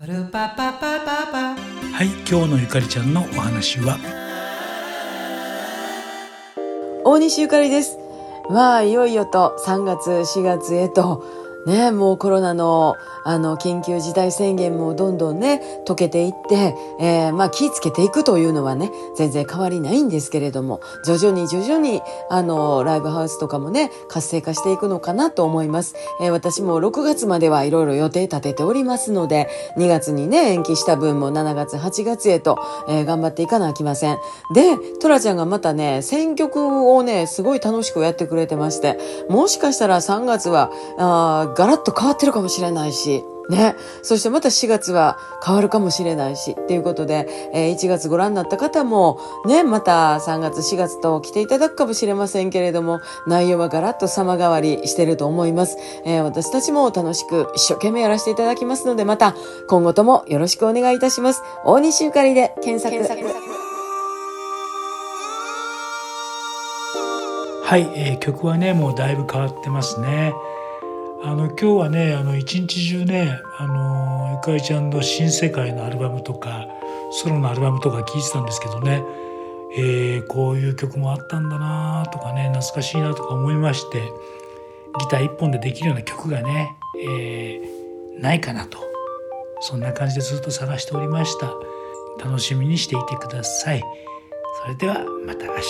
はい今日のゆかりちゃんのお話は？大西ゆかりです。まあいよいよと3月4月へとね、もうコロナのあの緊急事態宣言もどんどんね解けていって、えー、まあ気ぃつけていくというのはね全然変わりないんですけれども徐々に徐々にあのライブハウスとかもね活性化していくのかなと思います、えー、私も6月まではいろいろ予定立てておりますので2月にね延期した分も7月8月へと、えー、頑張っていかなきません。でトラちゃんがまたね選曲をねすごい楽しくやってくれてましてもしかしたら3月はあガラッと変わってるかもしれないし、ね。そしてまた4月は変わるかもしれないし、っていうことで、えー、1月ご覧になった方も、ね、また3月4月と来ていただくかもしれませんけれども、内容はガラッと様変わりしてると思います。えー、私たちも楽しく一生懸命やらせていただきますので、また今後ともよろしくお願いいたします。大西ゆかりで検索。検索はい、えー、曲はね、もうだいぶ変わってますね。あの今日はねあの一日中ねあのゆかりちゃんの新世界のアルバムとかソロのアルバムとか聴いてたんですけどね、えー、こういう曲もあったんだなとかね懐かしいなとか思いましてギター一本でできるような曲がね、えー、ないかなと。そんな感じでずっと探しておりました。楽しみにしていてください。それではまた明日。